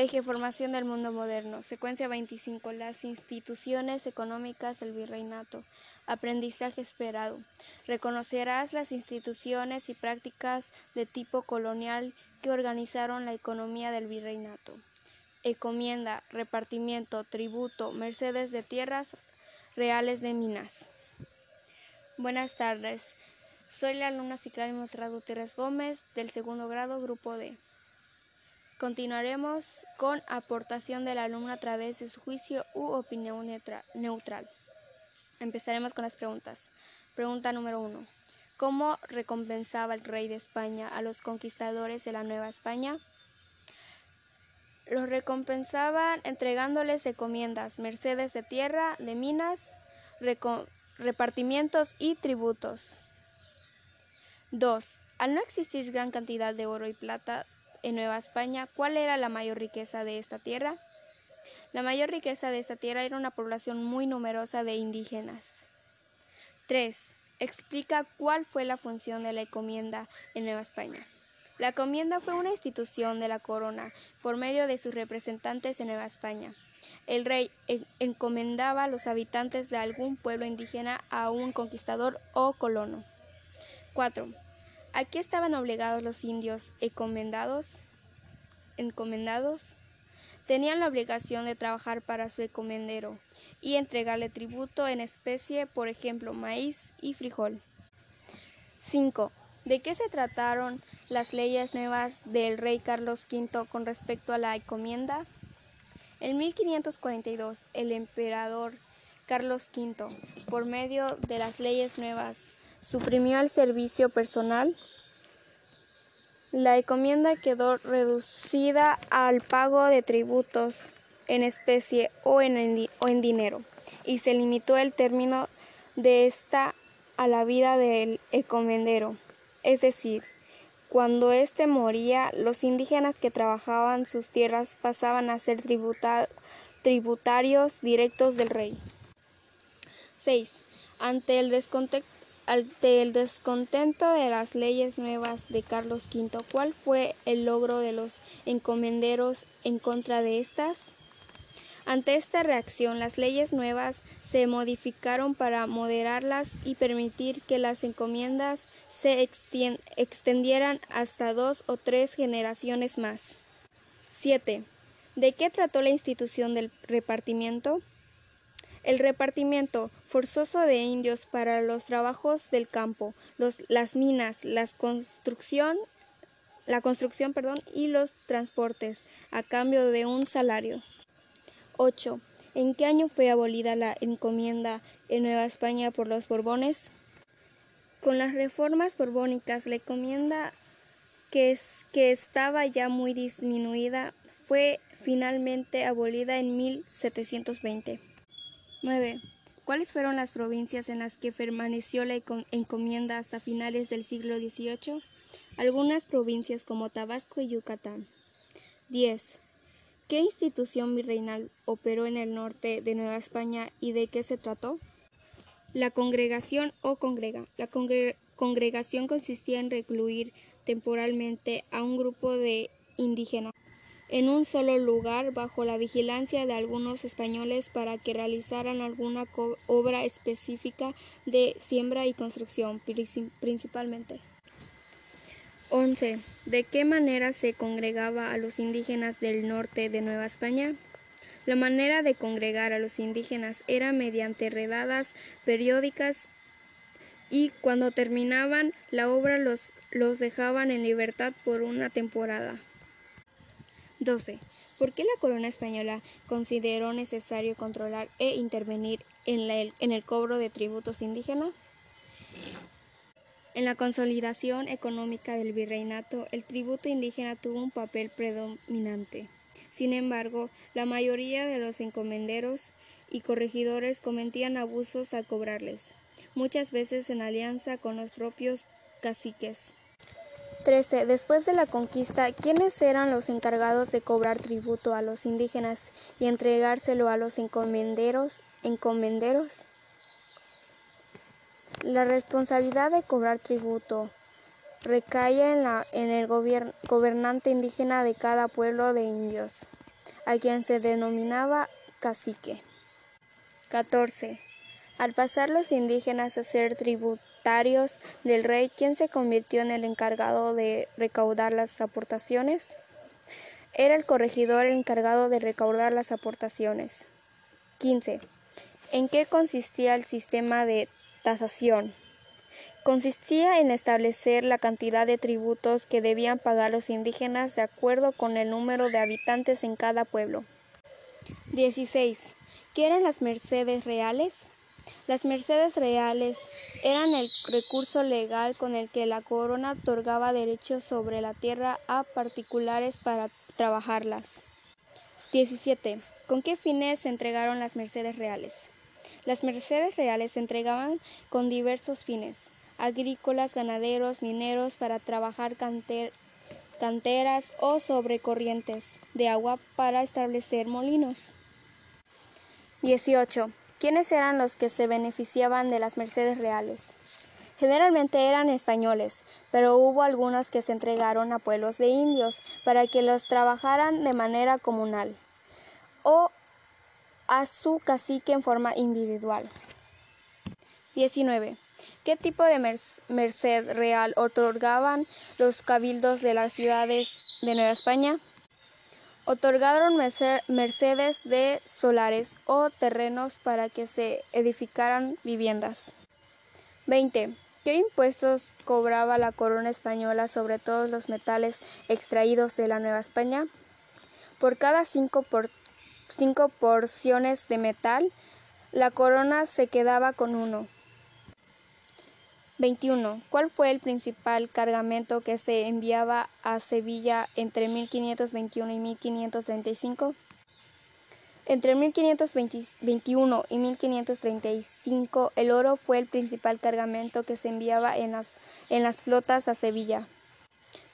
Eje Formación del Mundo Moderno. Secuencia 25. Las instituciones económicas del virreinato. Aprendizaje esperado. Reconocerás las instituciones y prácticas de tipo colonial que organizaron la economía del virreinato. Encomienda, repartimiento, tributo, mercedes de tierras reales de minas. Buenas tardes. Soy la alumna Ciclani Monserrat Gutiérrez Gómez del segundo grado, grupo D. Continuaremos con aportación del alumno a través de su juicio u opinión neutral. Empezaremos con las preguntas. Pregunta número uno. ¿Cómo recompensaba el rey de España a los conquistadores de la Nueva España? Los recompensaban entregándoles encomiendas, mercedes de tierra, de minas, repartimientos y tributos. 2. Al no existir gran cantidad de oro y plata, en Nueva España, ¿cuál era la mayor riqueza de esta tierra? La mayor riqueza de esta tierra era una población muy numerosa de indígenas. 3. Explica cuál fue la función de la encomienda en Nueva España. La encomienda fue una institución de la corona por medio de sus representantes en Nueva España. El rey encomendaba a los habitantes de algún pueblo indígena a un conquistador o colono. 4. ¿A qué estaban obligados los indios encomendados? encomendados? Tenían la obligación de trabajar para su encomendero y entregarle tributo en especie, por ejemplo, maíz y frijol. 5. ¿De qué se trataron las leyes nuevas del rey Carlos V con respecto a la encomienda? En 1542, el emperador Carlos V, por medio de las leyes nuevas, suprimió el servicio personal, la encomienda quedó reducida al pago de tributos en especie o en, dinero, y se limitó el término de esta a la vida del encomendero, es decir, cuando éste moría, los indígenas que trabajaban sus tierras pasaban a ser tributarios directos del rey. 6. Ante el descontento ante el descontento de las leyes nuevas de Carlos V, ¿cuál fue el logro de los encomenderos en contra de estas? Ante esta reacción, las leyes nuevas se modificaron para moderarlas y permitir que las encomiendas se extendieran hasta dos o tres generaciones más. 7. ¿De qué trató la institución del repartimiento? El repartimiento forzoso de indios para los trabajos del campo, las minas, construcción, la construcción perdón, y los transportes a cambio de un salario. 8. ¿En qué año fue abolida la encomienda en Nueva España por los Borbones? Con las reformas borbónicas, la encomienda que, es, que estaba ya muy disminuida fue finalmente abolida en 1720. 9. ¿Cuáles fueron las provincias en las que permaneció la encomienda hasta finales del siglo XVIII? Algunas provincias como Tabasco y Yucatán. 10. ¿Qué institución virreinal operó en el norte de Nueva España y de qué se trató? La congregación o congrega. La congregación consistía en recluir temporalmente a un grupo de indígenas en un solo lugar bajo la vigilancia de algunos españoles para que realizaran alguna obra específica de siembra y construcción principalmente. 11. ¿De qué manera se congregaba a los indígenas del norte de Nueva España? La manera de congregar a los indígenas era mediante redadas periódicas y cuando terminaban la obra los, los dejaban en libertad por una temporada. 12. ¿Por qué la corona española consideró necesario controlar e intervenir en, en el cobro de tributos indígenas? En la consolidación económica del virreinato, el tributo indígena tuvo un papel predominante. Sin embargo, la mayoría de los encomenderos y corregidores cometían abusos al cobrarles, muchas veces en alianza con los propios caciques. 13. Después de la conquista, ¿quiénes eran los encargados de cobrar tributo a los indígenas y entregárselo a los encomenderos? encomenderos? La responsabilidad de cobrar tributo recae en, la, en el gobernante indígena de cada pueblo de indios. a quien se denominaba cacique. 14. Al pasar los indígenas a ser del rey, ¿quién se convirtió en el encargado de recaudar las aportaciones? Era el corregidor el encargado de recaudar las aportaciones. 15. ¿En qué consistía el sistema de tasación? Consistía en establecer la cantidad de tributos que debían pagar los indígenas de acuerdo con el número de habitantes en cada pueblo. 16. ¿Qué eran las mercedes reales? Las mercedes reales eran el recurso legal con el que la corona otorgaba derechos sobre la tierra a particulares para trabajarlas. 17. ¿Con qué fines se entregaron las mercedes reales? Las mercedes reales se entregaban con diversos fines, agrícolas, ganaderos, mineros, para trabajar canteras o sobre corrientes de agua para establecer molinos. 18. ¿Quiénes eran los que se beneficiaban de las mercedes reales? Generalmente eran españoles, pero hubo algunos que se entregaron a pueblos de indios para que los trabajaran de manera comunal o a su cacique en forma individual. 19. ¿Qué tipo de merced real otorgaban los cabildos de las ciudades de Nueva España? Otorgaron mercedes de solares o terrenos para que se edificaran viviendas. 20. ¿Qué impuestos cobraba la corona española sobre todos los metales extraídos de la Nueva España? Por cada cinco, cinco porciones de metal, la corona se quedaba con uno. 21. ¿Cuál fue el principal cargamento que se enviaba a Sevilla entre 1521 y 1535? Entre 1521 y 1535 el oro fue el principal cargamento que se enviaba en las, en las flotas a Sevilla.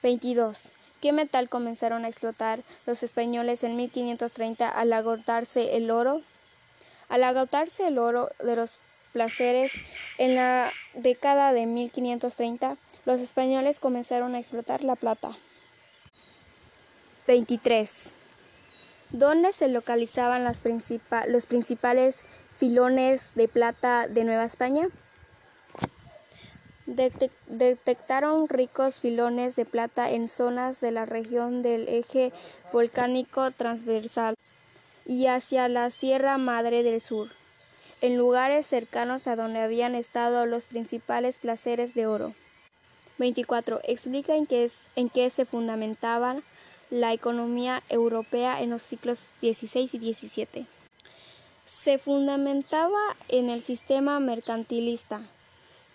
22. ¿Qué metal comenzaron a explotar los españoles en 1530 al agotarse el oro? Al agotarse el oro de los placeres, en la década de 1530 los españoles comenzaron a explotar la plata. 23. ¿Dónde se localizaban los principales filones de plata de Nueva España? detectaron ricos filones de plata en zonas de la región del eje volcánico transversal y hacia la Sierra Madre del Sur en lugares cercanos a donde habían estado los principales placeres de oro. 24. Explica en qué, se fundamentaba la economía europea en los siglos XVI y XVII. Se fundamentaba en el sistema mercantilista,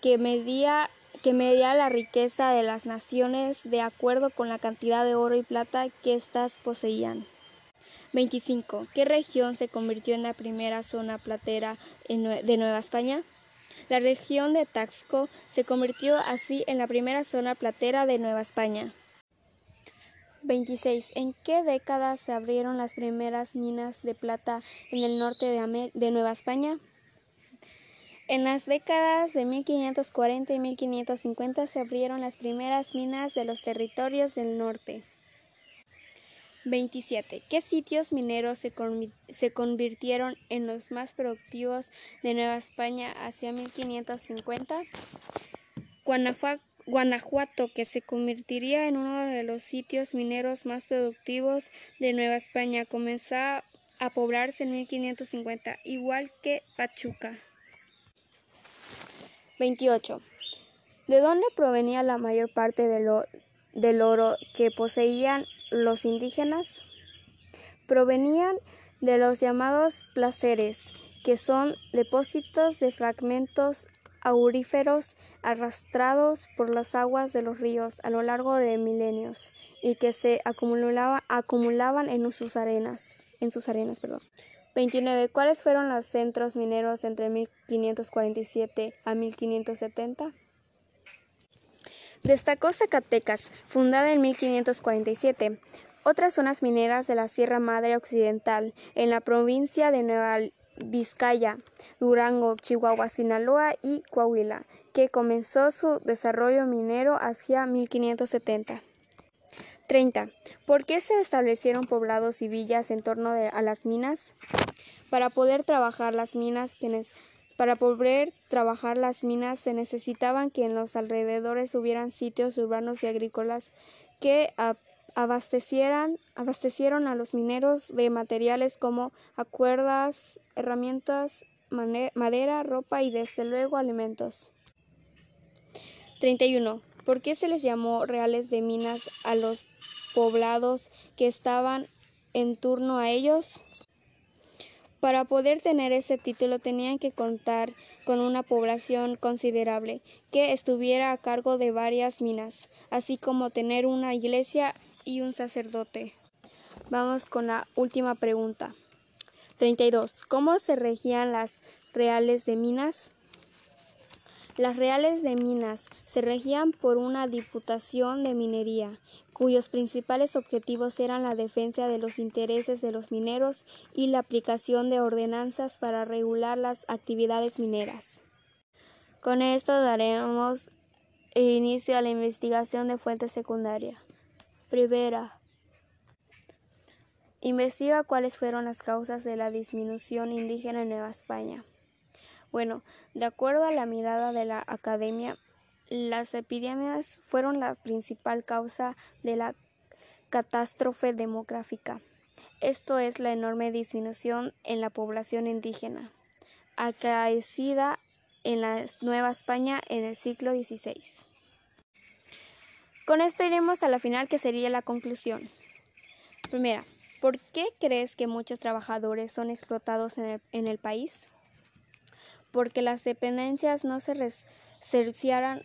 que medía, que medía la riqueza de las naciones de acuerdo con la cantidad de oro y plata que éstas poseían. 25. ¿Qué región se convirtió en la primera zona platera de Nueva España? La región de Taxco se convirtió así en la primera zona platera de Nueva España. 26. ¿En qué década se abrieron las primeras minas de plata en el norte de, de, Nueva España? En las décadas de 1540 y 1550 se abrieron las primeras minas de los territorios del norte. 27. ¿Qué sitios mineros se, convirtieron en los más productivos de Nueva España hacia 1550? Guanajuato, que se convertiría en uno de los sitios mineros más productivos de Nueva España, comenzó a poblarse en 1550, igual que Pachuca. 28. ¿De dónde provenía la mayor parte de lo, del oro que poseían los indígenas provenían de los llamados placeres, que son depósitos de fragmentos auríferos arrastrados por las aguas de los ríos a lo largo de milenios y que se acumulaban en sus arenas, en sus arenas, perdón. 29. ¿Cuáles fueron los centros mineros entre 1547 a 1570? Destacó Zacatecas, fundada en 1547. Otras zonas mineras de la Sierra Madre Occidental, en la provincia de Nueva Vizcaya, Durango, Chihuahua, Sinaloa y Coahuila, que comenzó su desarrollo minero hacia 1570. 30. ¿Por qué se establecieron poblados y villas en torno a las minas? Para poder trabajar las minas para poder trabajar las minas se necesitaban que en los alrededores hubieran sitios urbanos y agrícolas que abastecieran, abastecieron a los mineros de materiales como acuerdas, herramientas, madera, ropa y desde luego alimentos. 31. ¿Por qué se les llamó reales de minas a los poblados que estaban en turno a ellos? Para poder tener ese título tenían que contar con una población considerable que estuviera a cargo de varias minas, así como tener una iglesia y un sacerdote. Vamos con la última pregunta. 32. ¿Cómo se regían las reales de minas? Las reales de minas se regían por una diputación de minería, cuyos principales objetivos eran la defensa de los intereses de los mineros y la aplicación de ordenanzas para regular las actividades mineras. Con esto daremos inicio a la investigación de fuentes secundarias. Primera. Investiga cuáles fueron las causas de la disminución indígena en Nueva España. Bueno, de acuerdo a la mirada de la academia, las epidemias fueron la principal causa de la catástrofe demográfica. Esto es la enorme disminución en la población indígena, acaecida en la Nueva España en el siglo XVI. Con esto iremos a la final que sería la conclusión. Primera, ¿por qué crees que muchos trabajadores son explotados en el, en el país? Porque las dependencias no se cercioran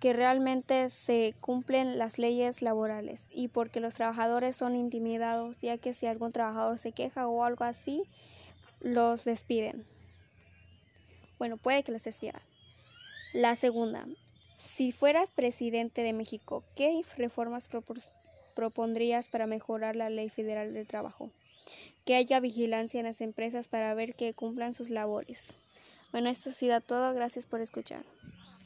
que realmente se cumplen las leyes laborales y porque los trabajadores son intimidados ya que si algún trabajador se queja o algo así, los despiden. Bueno, puede que los despidan. La segunda, si fueras presidente de México, ¿qué reformas propondrías para mejorar la ley federal del trabajo? Que haya vigilancia en las empresas para ver que cumplan sus labores. Bueno, esto ha sido todo. Gracias por escuchar.